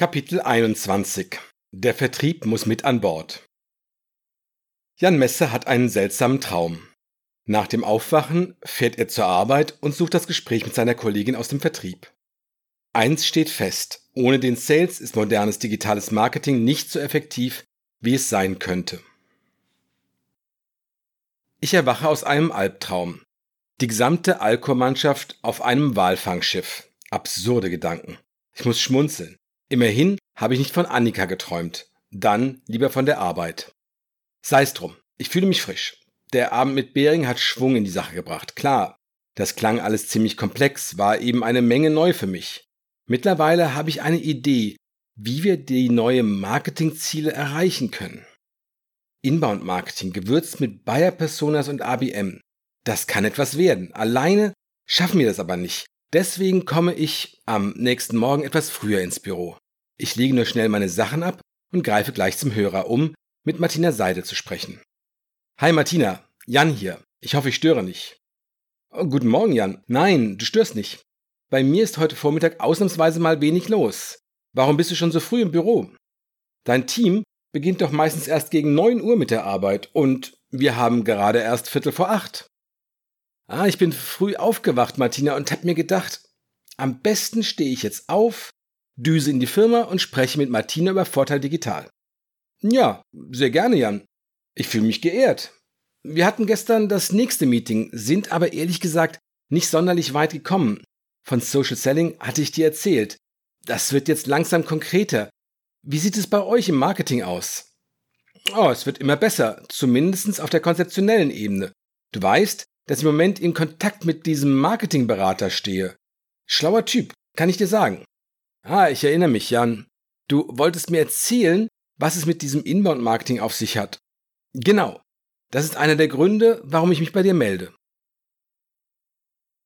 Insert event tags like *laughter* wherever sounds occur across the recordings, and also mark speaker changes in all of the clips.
Speaker 1: Kapitel 21 Der Vertrieb muss mit an Bord. Jan Messe hat einen seltsamen Traum. Nach dem Aufwachen fährt er zur Arbeit und sucht das Gespräch mit seiner Kollegin aus dem Vertrieb. Eins steht fest, ohne den Sales ist modernes digitales Marketing nicht so effektiv, wie es sein könnte. Ich erwache aus einem Albtraum. Die gesamte Alcor-Mannschaft auf einem Walfangschiff. Absurde Gedanken. Ich muss schmunzeln. Immerhin habe ich nicht von Annika geträumt. Dann lieber von der Arbeit. Sei's drum. Ich fühle mich frisch. Der Abend mit Bering hat Schwung in die Sache gebracht. Klar, das klang alles ziemlich komplex, war eben eine Menge neu für mich. Mittlerweile habe ich eine Idee, wie wir die neue Marketingziele erreichen können. Inbound Marketing gewürzt mit Buyer Personas und ABM. Das kann etwas werden. Alleine schaffen wir das aber nicht. Deswegen komme ich am nächsten Morgen etwas früher ins Büro. Ich lege nur schnell meine Sachen ab und greife gleich zum Hörer, um mit Martina Seide zu sprechen. Hi Martina, Jan hier. Ich hoffe, ich störe nicht. Oh, guten Morgen, Jan. Nein, du störst nicht. Bei mir ist heute Vormittag ausnahmsweise mal wenig los. Warum bist du schon so früh im Büro? Dein Team beginnt doch meistens erst gegen neun Uhr mit der Arbeit und wir haben gerade erst Viertel vor acht. Ah, ich bin früh aufgewacht, Martina, und hab mir gedacht, am besten stehe ich jetzt auf, düse in die Firma und spreche mit Martina über Vorteil Digital. Ja, sehr gerne, Jan. Ich fühle mich geehrt. Wir hatten gestern das nächste Meeting, sind aber ehrlich gesagt nicht sonderlich weit gekommen. Von Social Selling hatte ich dir erzählt. Das wird jetzt langsam konkreter. Wie sieht es bei euch im Marketing aus? Oh, es wird immer besser, zumindest auf der konzeptionellen Ebene. Du weißt, dass ich im Moment in Kontakt mit diesem Marketingberater stehe. Schlauer Typ, kann ich dir sagen. Ah, ich erinnere mich, Jan. Du wolltest mir erzählen, was es mit diesem Inbound-Marketing auf sich hat. Genau. Das ist einer der Gründe, warum ich mich bei dir melde.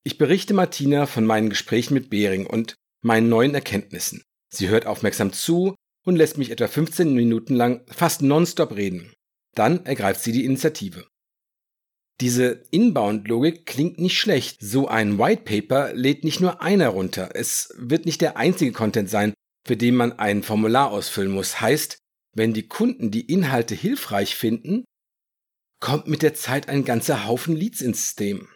Speaker 1: Ich berichte Martina von meinen Gesprächen mit Behring und meinen neuen Erkenntnissen. Sie hört aufmerksam zu und lässt mich etwa 15 Minuten lang fast nonstop reden. Dann ergreift sie die Initiative. Diese Inbound-Logik klingt nicht schlecht. So ein White Paper lädt nicht nur einer runter. Es wird nicht der einzige Content sein, für den man ein Formular ausfüllen muss. Heißt, wenn die Kunden die Inhalte hilfreich finden, kommt mit der Zeit ein ganzer Haufen Leads ins System.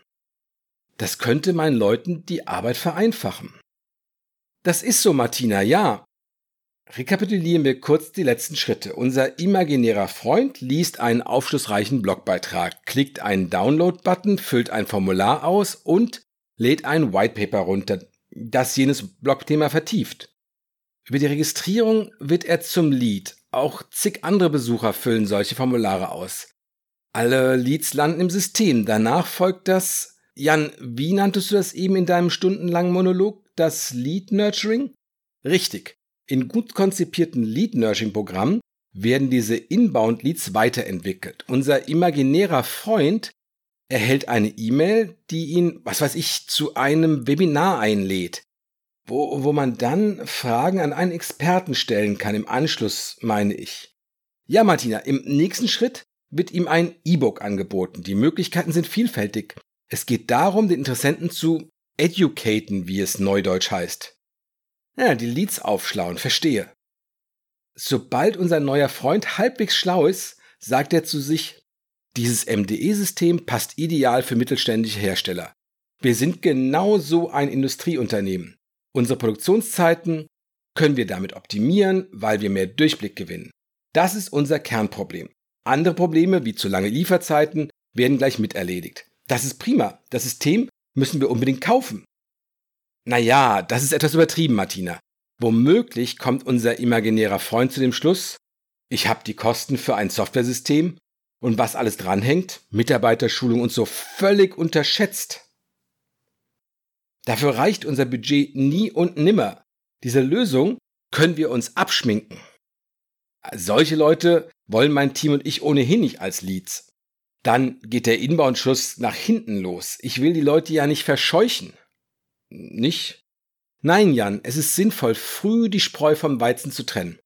Speaker 1: Das könnte meinen Leuten die Arbeit vereinfachen. Das ist so, Martina, ja. Rekapitulieren wir kurz die letzten Schritte. Unser imaginärer Freund liest einen aufschlussreichen Blogbeitrag, klickt einen Download-Button, füllt ein Formular aus und lädt ein Whitepaper runter, das jenes Blogthema vertieft. Über die Registrierung wird er zum Lead. Auch zig andere Besucher füllen solche Formulare aus. Alle Leads landen im System. Danach folgt das, Jan, wie nanntest du das eben in deinem stundenlangen Monolog? Das Lead Nurturing? Richtig. In gut konzipierten Lead-Nurturing-Programmen werden diese Inbound-Leads weiterentwickelt. Unser imaginärer Freund erhält eine E-Mail, die ihn, was weiß ich, zu einem Webinar einlädt, wo, wo man dann Fragen an einen Experten stellen kann, im Anschluss, meine ich. Ja, Martina, im nächsten Schritt wird ihm ein E-Book angeboten. Die Möglichkeiten sind vielfältig. Es geht darum, den Interessenten zu educaten, wie es neudeutsch heißt. Ja, die Leads aufschlauen, verstehe. Sobald unser neuer Freund halbwegs schlau ist, sagt er zu sich, dieses MDE-System passt ideal für mittelständische Hersteller. Wir sind genau so ein Industrieunternehmen. Unsere Produktionszeiten können wir damit optimieren, weil wir mehr Durchblick gewinnen. Das ist unser Kernproblem. Andere Probleme, wie zu lange Lieferzeiten, werden gleich miterledigt. Das ist prima. Das System müssen wir unbedingt kaufen. Naja, das ist etwas übertrieben, Martina. Womöglich kommt unser imaginärer Freund zu dem Schluss, ich habe die Kosten für ein Softwaresystem und was alles dranhängt, Mitarbeiterschulung und so völlig unterschätzt. Dafür reicht unser Budget nie und nimmer. Diese Lösung können wir uns abschminken. Solche Leute wollen mein Team und ich ohnehin nicht als Leads. Dann geht der Inbound-Schuss nach hinten los. Ich will die Leute ja nicht verscheuchen. Nicht? Nein, Jan, es ist sinnvoll, früh die Spreu vom Weizen zu trennen.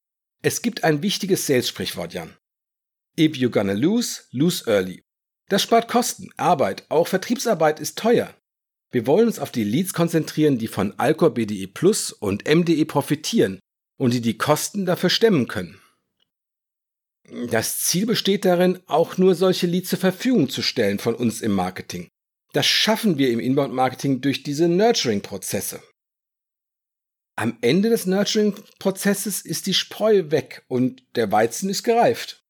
Speaker 1: Es gibt ein wichtiges Sales-Sprichwort, Jan. If you're gonna lose, lose early. Das spart Kosten, Arbeit, auch Vertriebsarbeit ist teuer. Wir wollen uns auf die Leads konzentrieren, die von Alcor BDE Plus und MDE profitieren und die die Kosten dafür stemmen können. Das Ziel besteht darin, auch nur solche Leads zur Verfügung zu stellen von uns im Marketing. Das schaffen wir im Inbound-Marketing durch diese Nurturing-Prozesse. Am Ende des Nurturing-Prozesses ist die Spreu weg und der Weizen ist gereift.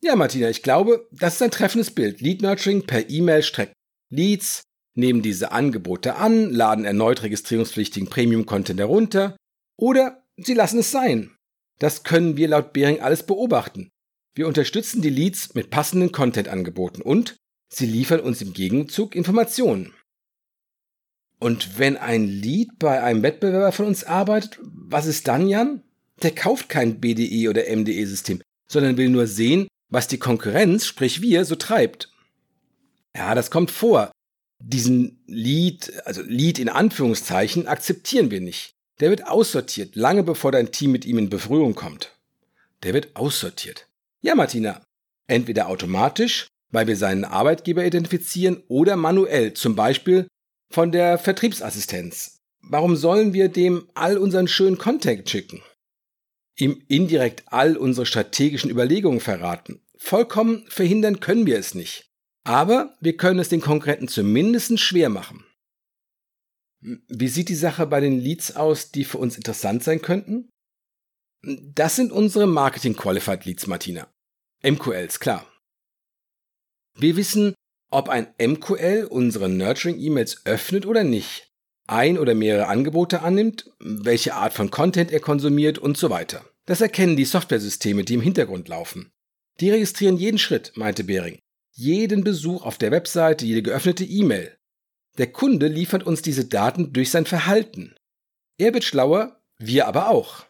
Speaker 1: Ja, Martina, ich glaube, das ist ein treffendes Bild. Lead Nurturing per E-Mail streckt Leads, nehmen diese Angebote an, laden erneut registrierungspflichtigen Premium-Content herunter oder sie lassen es sein. Das können wir laut Behring alles beobachten. Wir unterstützen die Leads mit passenden Content-Angeboten und sie liefern uns im Gegenzug Informationen. Und wenn ein Lead bei einem Wettbewerber von uns arbeitet, was ist dann, Jan? Der kauft kein BDE oder MDE-System, sondern will nur sehen, was die Konkurrenz, sprich wir, so treibt. Ja, das kommt vor. Diesen Lead, also Lead in Anführungszeichen, akzeptieren wir nicht. Der wird aussortiert, lange bevor dein Team mit ihm in Berührung kommt. Der wird aussortiert. Ja, Martina. Entweder automatisch, weil wir seinen Arbeitgeber identifizieren, oder manuell, zum Beispiel von der Vertriebsassistenz. Warum sollen wir dem all unseren schönen Contact schicken? Ihm indirekt all unsere strategischen Überlegungen verraten. Vollkommen verhindern können wir es nicht. Aber wir können es den Konkurrenten zumindest schwer machen. Wie sieht die Sache bei den Leads aus, die für uns interessant sein könnten? Das sind unsere Marketing Qualified Leads, Martina. MQLs, klar. Wir wissen, ob ein MQL unsere Nurturing-E-Mails öffnet oder nicht, ein oder mehrere Angebote annimmt, welche Art von Content er konsumiert und so weiter. Das erkennen die Softwaresysteme, die im Hintergrund laufen. Die registrieren jeden Schritt, meinte Behring. Jeden Besuch auf der Webseite, jede geöffnete E-Mail. Der Kunde liefert uns diese Daten durch sein Verhalten. Er wird schlauer, wir aber auch.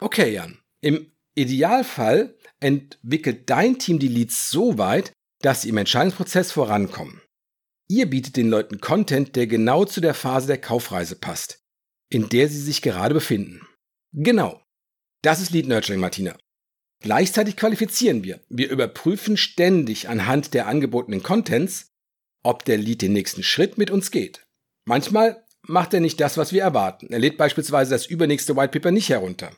Speaker 1: Okay, Jan. Im Idealfall entwickelt dein Team die Leads so weit, dass sie im Entscheidungsprozess vorankommen. Ihr bietet den Leuten Content, der genau zu der Phase der Kaufreise passt, in der sie sich gerade befinden. Genau. Das ist Lead Nurturing, Martina. Gleichzeitig qualifizieren wir. Wir überprüfen ständig anhand der angebotenen Contents, ob der Lead den nächsten Schritt mit uns geht. Manchmal macht er nicht das, was wir erwarten. Er lädt beispielsweise das übernächste White Paper nicht herunter.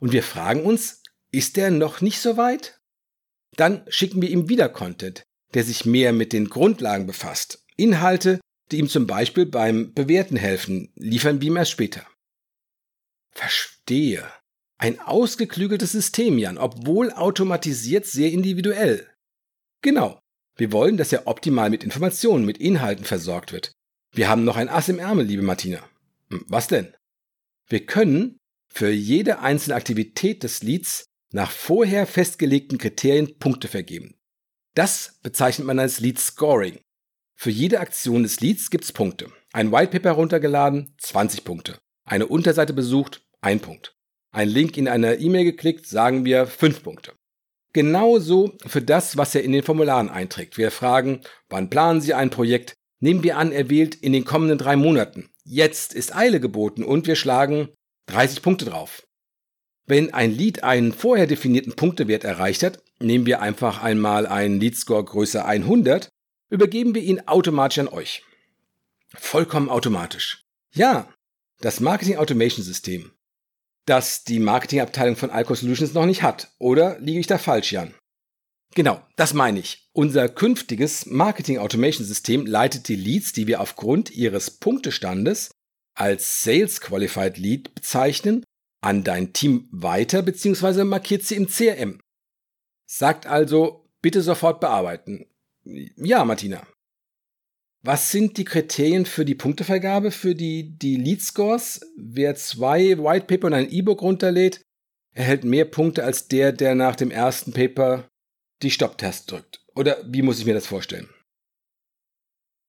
Speaker 1: Und wir fragen uns, ist er noch nicht so weit? Dann schicken wir ihm wieder Content, der sich mehr mit den Grundlagen befasst. Inhalte, die ihm zum Beispiel beim Bewerten helfen, liefern wir ihm erst später. Verstehe. Ein ausgeklügeltes System, Jan, obwohl automatisiert sehr individuell. Genau. Wir wollen, dass er optimal mit Informationen, mit Inhalten versorgt wird. Wir haben noch ein Ass im Ärmel, liebe Martina. Hm, was denn? Wir können für jede einzelne Aktivität des Leads nach vorher festgelegten Kriterien Punkte vergeben. Das bezeichnet man als Lead Scoring. Für jede Aktion des Leads gibt's Punkte. Ein Whitepaper runtergeladen, 20 Punkte. Eine Unterseite besucht, 1 Punkt. Ein Link in einer E-Mail geklickt, sagen wir 5 Punkte. Genauso für das, was er in den Formularen einträgt. Wir fragen, wann planen Sie ein Projekt? Nehmen wir an, er wählt in den kommenden drei Monaten. Jetzt ist Eile geboten und wir schlagen 30 Punkte drauf. Wenn ein Lead einen vorher definierten Punktewert erreicht hat, nehmen wir einfach einmal einen Leadscore größer 100, übergeben wir ihn automatisch an euch. Vollkommen automatisch. Ja, das Marketing Automation System, das die Marketingabteilung von Alco Solutions noch nicht hat. Oder liege ich da falsch, Jan? Genau, das meine ich. Unser künftiges Marketing Automation System leitet die Leads, die wir aufgrund ihres Punktestandes als Sales Qualified Lead bezeichnen, an dein Team weiter bzw. markiert sie im CRM. Sagt also, bitte sofort bearbeiten. Ja, Martina. Was sind die Kriterien für die Punktevergabe für die, die Lead Scores? Wer zwei White Paper und ein E-Book runterlädt, erhält mehr Punkte als der, der nach dem ersten Paper die Stopptaste drückt. Oder wie muss ich mir das vorstellen?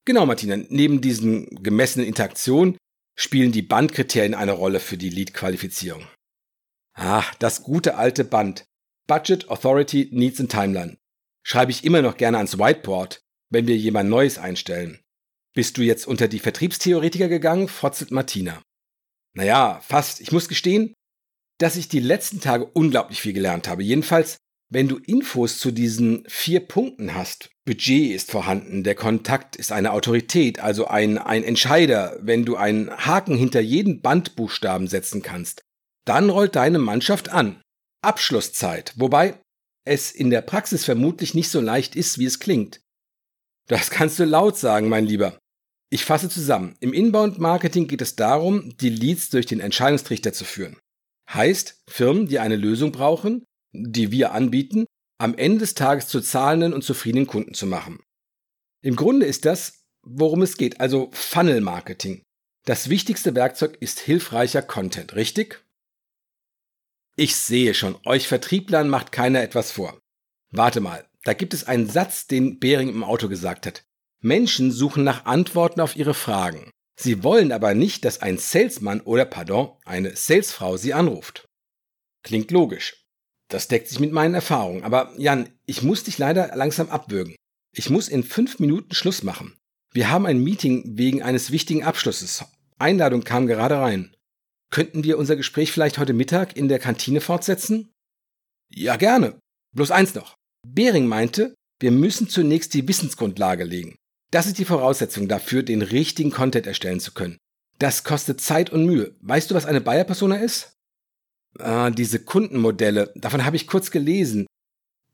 Speaker 1: Genau, Martina. Neben diesen gemessenen Interaktionen spielen die Bandkriterien eine Rolle für die Lead-Qualifizierung. Ah, das gute alte Band. Budget, Authority, Needs and Timeline. Schreibe ich immer noch gerne ans Whiteboard, wenn wir jemand Neues einstellen. Bist du jetzt unter die Vertriebstheoretiker gegangen? fotzelt Martina. Naja, fast. Ich muss gestehen, dass ich die letzten Tage unglaublich viel gelernt habe. Jedenfalls Wenn du Infos zu diesen vier Punkten hast, Budget ist vorhanden, der Kontakt ist eine Autorität, also ein, ein Entscheider, wenn du einen Haken hinter jeden Bandbuchstaben setzen kannst, dann rollt deine Mannschaft an. Abschlusszeit, wobei es in der Praxis vermutlich nicht so leicht ist, wie es klingt. Das kannst du laut sagen, mein Lieber. Ich fasse zusammen. Im Inbound-Marketing geht es darum, die Leads durch den Entscheidungstrichter zu führen. Heißt, Firmen, die eine Lösung brauchen, die wir anbieten, am Ende des Tages zu zahlenden und zufriedenen Kunden zu machen. Im Grunde ist das, worum es geht, also Funnel Marketing. Das wichtigste Werkzeug ist hilfreicher Content, richtig? Ich sehe schon, euch Vertrieblern macht keiner etwas vor. Warte mal, da gibt es einen Satz, den Behring im Auto gesagt hat. Menschen suchen nach Antworten auf ihre Fragen. Sie wollen aber nicht, dass ein Salesman oder pardon, eine Salesfrau sie anruft. Klingt logisch. Das deckt sich mit meinen Erfahrungen. Aber Jan, ich muss dich leider langsam abwürgen. Ich muss in fünf Minuten Schluss machen. Wir haben ein Meeting wegen eines wichtigen Abschlusses. Einladung kam gerade rein. Könnten wir unser Gespräch vielleicht heute Mittag in der Kantine fortsetzen? Ja, gerne. Bloß eins noch. Behring meinte, wir müssen zunächst die Wissensgrundlage legen. Das ist die Voraussetzung dafür, den richtigen Content erstellen zu können. Das kostet Zeit und Mühe. Weißt du, was eine Buyer-Persona ist? Ah, diese Kundenmodelle, davon habe ich kurz gelesen.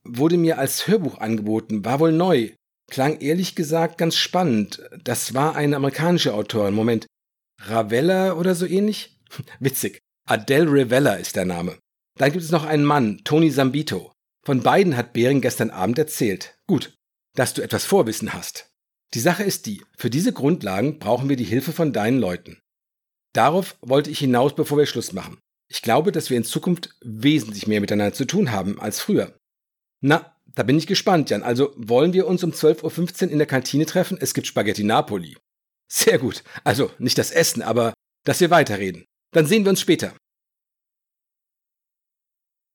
Speaker 1: Wurde mir als Hörbuch angeboten, war wohl neu. Klang ehrlich gesagt ganz spannend. Das war eine amerikanische Autorin. Moment. Ravella oder so ähnlich? *laughs* Witzig. Adele Ravella ist der Name. Dann gibt es noch einen Mann, Tony Zambito. Von beiden hat Bering gestern Abend erzählt. Gut, dass du etwas Vorwissen hast. Die Sache ist die, für diese Grundlagen brauchen wir die Hilfe von deinen Leuten. Darauf wollte ich hinaus, bevor wir Schluss machen. Ich glaube, dass wir in Zukunft wesentlich mehr miteinander zu tun haben als früher. Na, da bin ich gespannt, Jan. Also wollen wir uns um 12.15 Uhr in der Kantine treffen? Es gibt Spaghetti Napoli. Sehr gut. Also nicht das Essen, aber dass wir weiterreden. Dann sehen wir uns später.